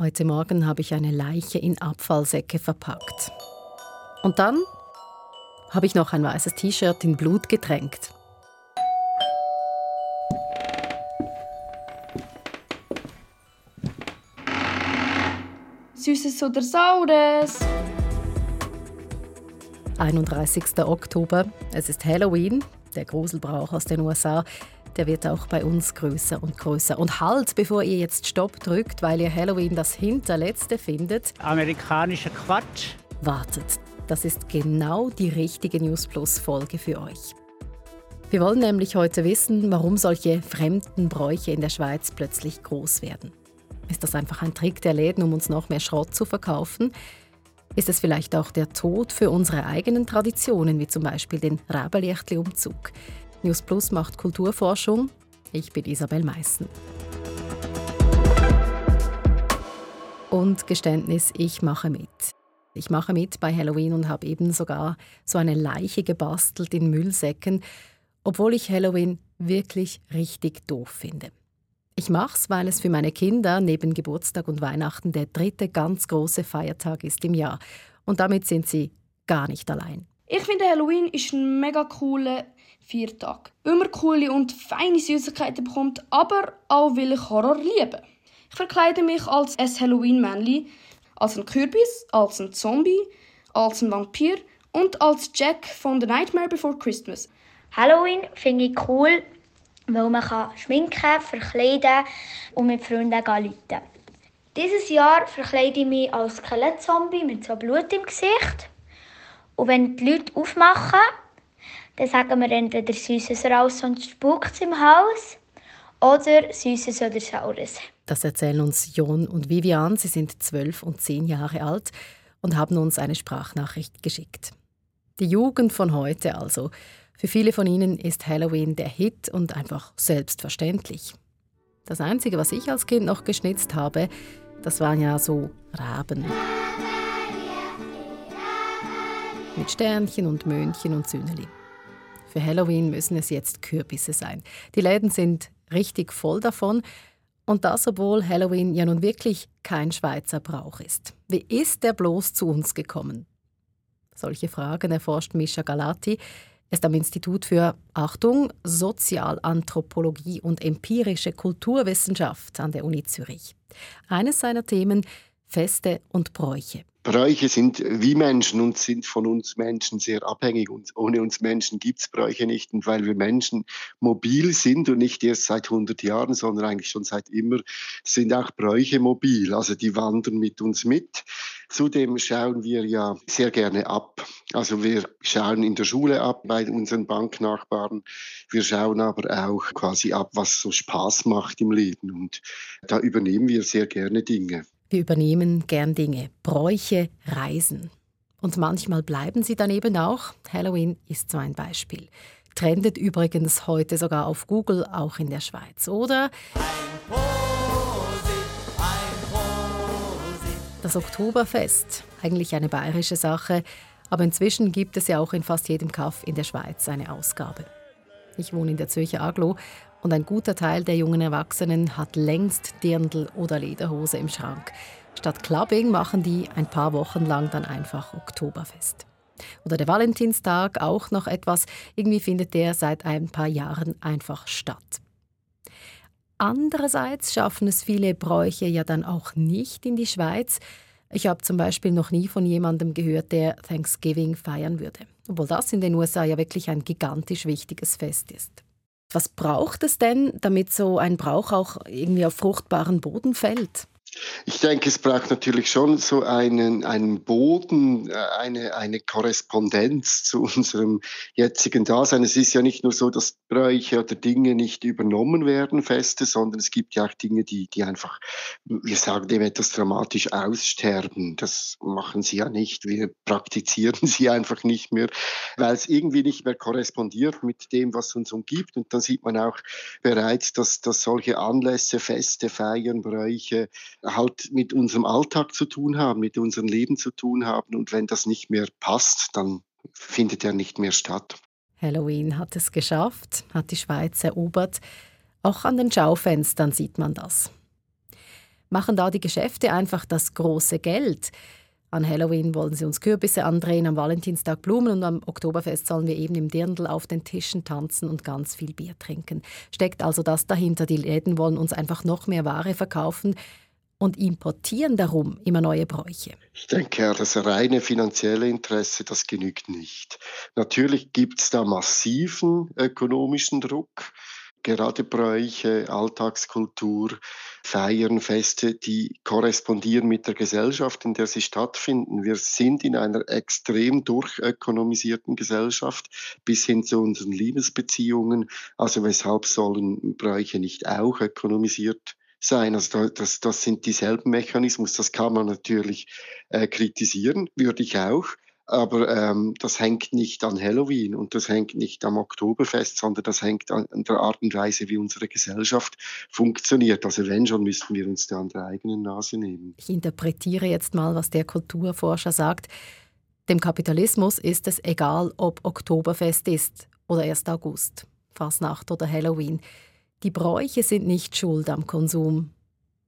Heute Morgen habe ich eine Leiche in Abfallsäcke verpackt. Und dann habe ich noch ein weißes T-Shirt in Blut getränkt. Süßes oder Saures? 31. Oktober. Es ist Halloween. Der Gruselbrauch aus den USA der wird auch bei uns größer und größer. Und halt, bevor ihr jetzt Stopp drückt, weil ihr Halloween das hinterletzte findet. Amerikanischer Quatsch. Wartet, das ist genau die richtige News Plus Folge für euch. Wir wollen nämlich heute wissen, warum solche fremden Bräuche in der Schweiz plötzlich groß werden. Ist das einfach ein Trick der Läden, um uns noch mehr Schrott zu verkaufen? Ist es vielleicht auch der Tod für unsere eigenen Traditionen, wie zum Beispiel den Rabelichtli-Umzug? News Plus macht Kulturforschung. Ich bin Isabel Meissen. Und Geständnis, ich mache mit. Ich mache mit bei Halloween und habe eben sogar so eine Leiche gebastelt in Müllsäcken, obwohl ich Halloween wirklich richtig doof finde. Ich mach's, weil es für meine Kinder neben Geburtstag und Weihnachten der dritte ganz große Feiertag ist im Jahr. Und damit sind sie gar nicht allein. Ich finde Halloween ist ein mega cooler Viertag. Weil man coole und feine Süßigkeiten bekommt, aber auch weil ich Horror liebe. Ich verkleide mich als ein Halloween-Männchen, als ein Kürbis, als ein Zombie, als ein Vampir und als Jack von The Nightmare Before Christmas. Halloween finde ich cool, weil man kann schminken, verkleiden und mit Freunden läuten. Dieses Jahr verkleide ich mich als Skelettzombie mit so Blut im Gesicht. Und wenn die Leute aufmachen, dann sagen wir entweder Süßes raus und spukt im Haus oder Süßes oder Saures. Das erzählen uns Jon und Vivian. Sie sind zwölf und zehn Jahre alt und haben uns eine Sprachnachricht geschickt. Die Jugend von heute also. Für viele von ihnen ist Halloween der Hit und einfach selbstverständlich. Das Einzige, was ich als Kind noch geschnitzt habe, das waren ja so Raben. Mit Sternchen und Möhnchen und Sünneli. Für Halloween müssen es jetzt Kürbisse sein. Die Läden sind richtig voll davon. Und das, obwohl Halloween ja nun wirklich kein Schweizer Brauch ist. Wie ist der bloß zu uns gekommen? Solche Fragen erforscht Mischa Galati. Er ist am Institut für, Achtung, Sozialanthropologie und empirische Kulturwissenschaft an der Uni Zürich. Eines seiner Themen Feste und Bräuche. Bräuche sind wie Menschen und sind von uns Menschen sehr abhängig. Und ohne uns Menschen gibt es Bräuche nicht. Und weil wir Menschen mobil sind und nicht erst seit 100 Jahren, sondern eigentlich schon seit immer, sind auch Bräuche mobil. Also die wandern mit uns mit. Zudem schauen wir ja sehr gerne ab. Also wir schauen in der Schule ab bei unseren Banknachbarn. Wir schauen aber auch quasi ab, was so Spaß macht im Leben. Und da übernehmen wir sehr gerne Dinge. Wir übernehmen gern Dinge, Bräuche, Reisen. Und manchmal bleiben sie dann eben auch. Halloween ist so ein Beispiel. Trendet übrigens heute sogar auf Google, auch in der Schweiz. Oder das Oktoberfest, eigentlich eine bayerische Sache, aber inzwischen gibt es ja auch in fast jedem Kaff in der Schweiz eine Ausgabe. Ich wohne in der Zürcher Aglo und ein guter Teil der jungen Erwachsenen hat längst Dirndl oder Lederhose im Schrank. Statt Clubbing machen die ein paar Wochen lang dann einfach Oktoberfest. Oder der Valentinstag, auch noch etwas. Irgendwie findet der seit ein paar Jahren einfach statt. Andererseits schaffen es viele Bräuche ja dann auch nicht in die Schweiz. Ich habe zum Beispiel noch nie von jemandem gehört, der Thanksgiving feiern würde. Obwohl das in den USA ja wirklich ein gigantisch wichtiges Fest ist. Was braucht es denn, damit so ein Brauch auch irgendwie auf fruchtbaren Boden fällt? Ich denke, es braucht natürlich schon so einen, einen Boden, äh, eine, eine Korrespondenz zu unserem jetzigen Dasein. Es ist ja nicht nur so, dass Bräuche oder Dinge nicht übernommen werden, Feste, sondern es gibt ja auch Dinge, die, die einfach, wir sagen dem etwas dramatisch aussterben. Das machen sie ja nicht. Wir praktizieren sie einfach nicht mehr, weil es irgendwie nicht mehr korrespondiert mit dem, was uns umgibt. Und dann sieht man auch bereits, dass, dass solche Anlässe, Feste, Feiern, Bräuche, halt mit unserem Alltag zu tun haben, mit unserem Leben zu tun haben. Und wenn das nicht mehr passt, dann findet er nicht mehr statt. Halloween hat es geschafft, hat die Schweiz erobert. Auch an den Schaufenstern sieht man das. Machen da die Geschäfte einfach das große Geld? An Halloween wollen sie uns Kürbisse andrehen, am Valentinstag Blumen und am Oktoberfest sollen wir eben im Dirndl auf den Tischen tanzen und ganz viel Bier trinken. Steckt also das dahinter? Die Läden wollen uns einfach noch mehr Ware verkaufen und importieren darum immer neue Bräuche. Ich denke, das reine finanzielle Interesse, das genügt nicht. Natürlich gibt es da massiven ökonomischen Druck gerade Bräuche, Alltagskultur, Feiern, Feste, die korrespondieren mit der Gesellschaft, in der sie stattfinden. Wir sind in einer extrem durchökonomisierten Gesellschaft bis hin zu unseren Liebesbeziehungen. Also weshalb sollen Bräuche nicht auch ökonomisiert sein. Also das, das sind dieselben Mechanismen. Das kann man natürlich äh, kritisieren, würde ich auch. Aber ähm, das hängt nicht an Halloween und das hängt nicht am Oktoberfest, sondern das hängt an, der Art und Weise, wie unsere Gesellschaft funktioniert. Also wenn schon, müssten wir uns da an der eigenen Nase nehmen. Ich interpretiere jetzt mal, was der Kulturforscher sagt. Dem Kapitalismus ist es egal, ob Oktoberfest ist oder erst August, Fasnacht oder Halloween. Die Bräuche sind nicht schuld am Konsum.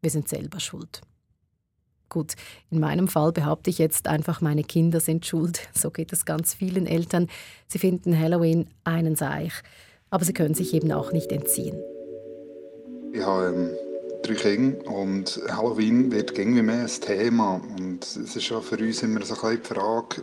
Wir sind selber schuld. Gut, in meinem Fall behaupte ich jetzt einfach, meine Kinder sind schuld. So geht es ganz vielen Eltern. Sie finden Halloween einen Seich, aber sie können sich eben auch nicht entziehen. Ich habe ähm, drei Kinder und Halloween wird irgendwie mehr ein Thema. Und es ist ja für uns immer so ein die Frage,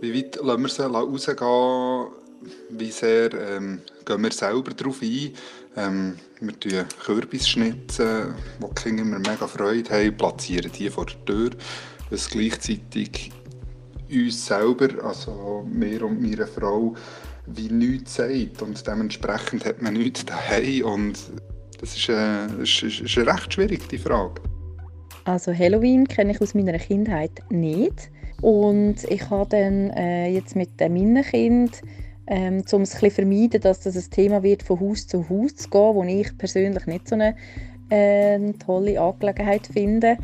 wie weit lassen wir sie rausgehen, wie sehr ähm, gehen wir selber darauf ein. Ähm, wir tun Kürbisschnitzen, wo die Kinder immer mega Freude haben, platzieren die vor der Tür, was gleichzeitig uns selber, also mir und meine Frau, wie nichts sagt. Und dementsprechend hat man nichts daheim. Und das ist, äh, ist, ist, ist recht schwierig, die Frage. Also Halloween kenne ich aus meiner Kindheit nicht. Und ich habe dann äh, jetzt mit meinen Kindern ähm, um es ein vermeiden, dass das ein Thema wird, von Haus zu Haus zu gehen, wo ich persönlich nicht so eine äh, tolle Angelegenheit finde,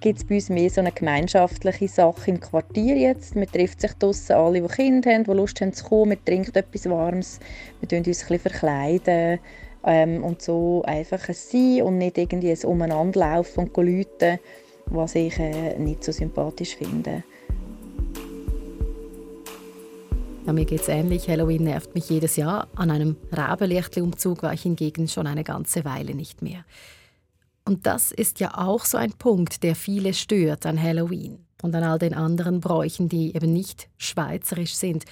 gibt es bei uns mehr so eine gemeinschaftliche Sache im Quartier jetzt. Man trifft sich draussen, alle, die Kinder haben, die Lust haben zu kommen, man trinkt etwas Warmes, wir tun uns ein verkleiden ähm, und so einfach ein Sein und nicht irgendwie ein Umeinanderlaufen und Leute, was ich äh, nicht so sympathisch finde. Ja, mir geht es ähnlich. Halloween nervt mich jedes Jahr. An einem Rabenlichtli-Umzug war ich hingegen schon eine ganze Weile nicht mehr. Und das ist ja auch so ein Punkt, der viele stört an Halloween und an all den anderen Bräuchen, die eben nicht schweizerisch sind,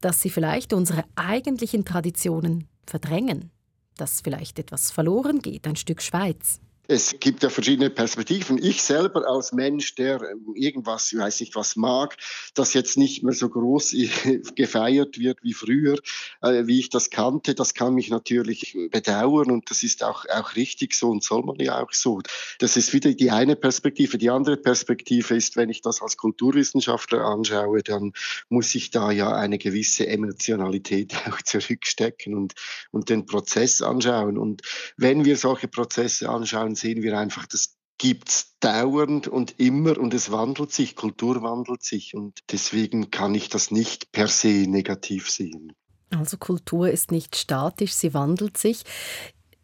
dass sie vielleicht unsere eigentlichen Traditionen verdrängen, dass vielleicht etwas verloren geht, ein Stück Schweiz es gibt ja verschiedene Perspektiven. Ich selber als Mensch, der ähm, irgendwas, ich weiß nicht was mag, das jetzt nicht mehr so groß gefeiert wird wie früher, äh, wie ich das kannte, das kann mich natürlich bedauern und das ist auch, auch richtig so und soll man ja auch so. Das ist wieder die eine Perspektive. Die andere Perspektive ist, wenn ich das als Kulturwissenschaftler anschaue, dann muss ich da ja eine gewisse Emotionalität auch zurückstecken und, und den Prozess anschauen. Und wenn wir solche Prozesse anschauen, sehen wir einfach, das gibt es dauernd und immer und es wandelt sich, Kultur wandelt sich und deswegen kann ich das nicht per se negativ sehen. Also Kultur ist nicht statisch, sie wandelt sich.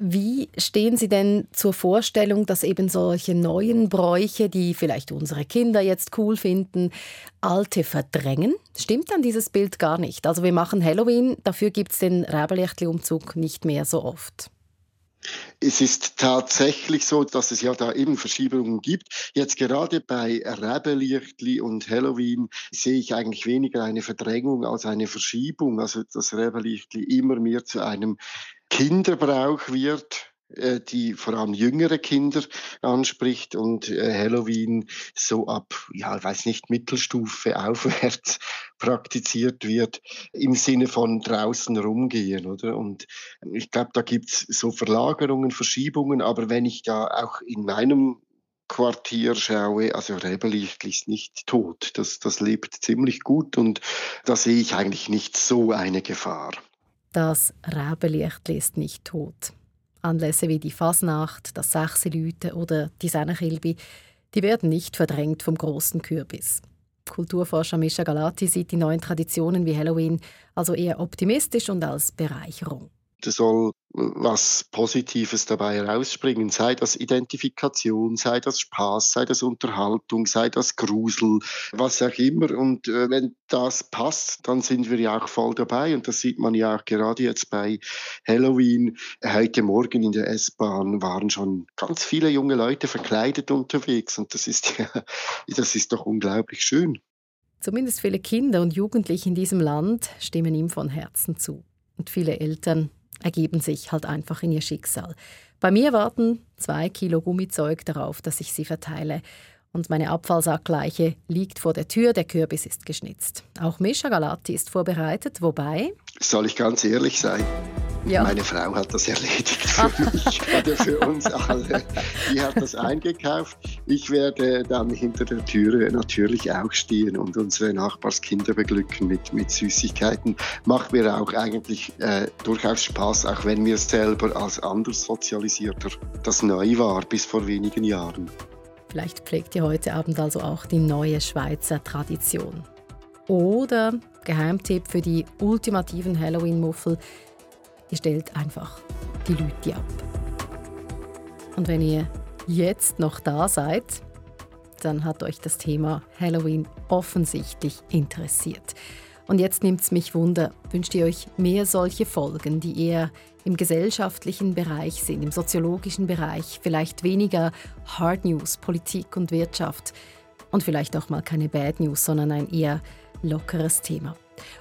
Wie stehen Sie denn zur Vorstellung, dass eben solche neuen Bräuche, die vielleicht unsere Kinder jetzt cool finden, alte verdrängen? Stimmt dann dieses Bild gar nicht? Also wir machen Halloween, dafür gibt es den Räberlichtli-Umzug nicht mehr so oft. Es ist tatsächlich so, dass es ja da eben Verschiebungen gibt. Jetzt gerade bei Rebelichtli und Halloween sehe ich eigentlich weniger eine Verdrängung als eine Verschiebung. Also dass Rebelichtli immer mehr zu einem Kinderbrauch wird äh, die vor allem jüngere Kinder anspricht und äh, Halloween so ab, ja, ich weiß nicht, Mittelstufe aufwärts praktiziert wird im Sinne von draußen rumgehen, oder? Und ich glaube, da gibt es so Verlagerungen, Verschiebungen, aber wenn ich da auch in meinem Quartier schaue, also Rebelichtl ist nicht tot. Das, das lebt ziemlich gut und da sehe ich eigentlich nicht so eine Gefahr. Das Rebelichtli ist nicht tot. Anlässe wie die Fasnacht, das Sechselüte oder die Sennechilbi, die werden nicht verdrängt vom großen Kürbis. Kulturforscher Mischa Galati sieht die neuen Traditionen wie Halloween also eher optimistisch und als Bereicherung. Soll was Positives dabei herausspringen, sei das Identifikation, sei das Spaß, sei das Unterhaltung, sei das Grusel, was auch immer. Und äh, wenn das passt, dann sind wir ja auch voll dabei. Und das sieht man ja auch gerade jetzt bei Halloween. Heute Morgen in der S-Bahn waren schon ganz viele junge Leute verkleidet unterwegs. Und das ist ja, das ist doch unglaublich schön. Zumindest viele Kinder und Jugendliche in diesem Land stimmen ihm von Herzen zu. Und viele Eltern ergeben sich halt einfach in ihr Schicksal. Bei mir warten zwei Kilo Gummizeug darauf, dass ich sie verteile. Und meine Abfallsackleiche liegt vor der Tür, der Kürbis ist geschnitzt. Auch Mischa Galati ist vorbereitet, wobei... Soll ich ganz ehrlich sein? Ja. Meine Frau hat das erledigt für mich oder für uns alle. Die hat das eingekauft. Ich werde dann hinter der Türe natürlich auch stehen und unsere Nachbarskinder beglücken mit, mit Süßigkeiten. Macht mir auch eigentlich äh, durchaus Spaß, auch wenn mir selber als anders sozialisierter das neu war bis vor wenigen Jahren. Vielleicht pflegt ihr heute Abend also auch die neue Schweizer Tradition. Oder Geheimtipp für die ultimativen Halloween-Muffel – Ihr stellt einfach die Leute ab. Und wenn ihr jetzt noch da seid, dann hat euch das Thema Halloween offensichtlich interessiert. Und jetzt nimmt es mich Wunder, wünscht ihr euch mehr solche Folgen, die eher im gesellschaftlichen Bereich sind, im soziologischen Bereich, vielleicht weniger Hard News, Politik und Wirtschaft und vielleicht auch mal keine Bad News, sondern ein eher lockeres Thema.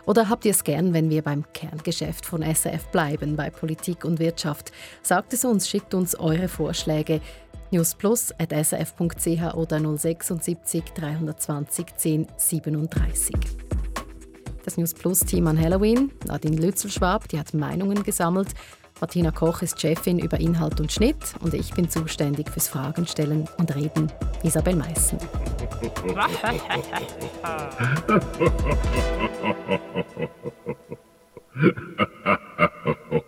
Oder habt ihr es gern, wenn wir beim Kerngeschäft von SRF bleiben, bei Politik und Wirtschaft? Sagt es uns, schickt uns eure Vorschläge. newsplus.srf.ch oder 076 320 10 37. Das News Plus Team an Halloween, Nadine Lützelschwab, die hat Meinungen gesammelt. Martina Koch ist Chefin über Inhalt und Schnitt und ich bin zuständig fürs Fragen stellen und reden. Isabel Meissen.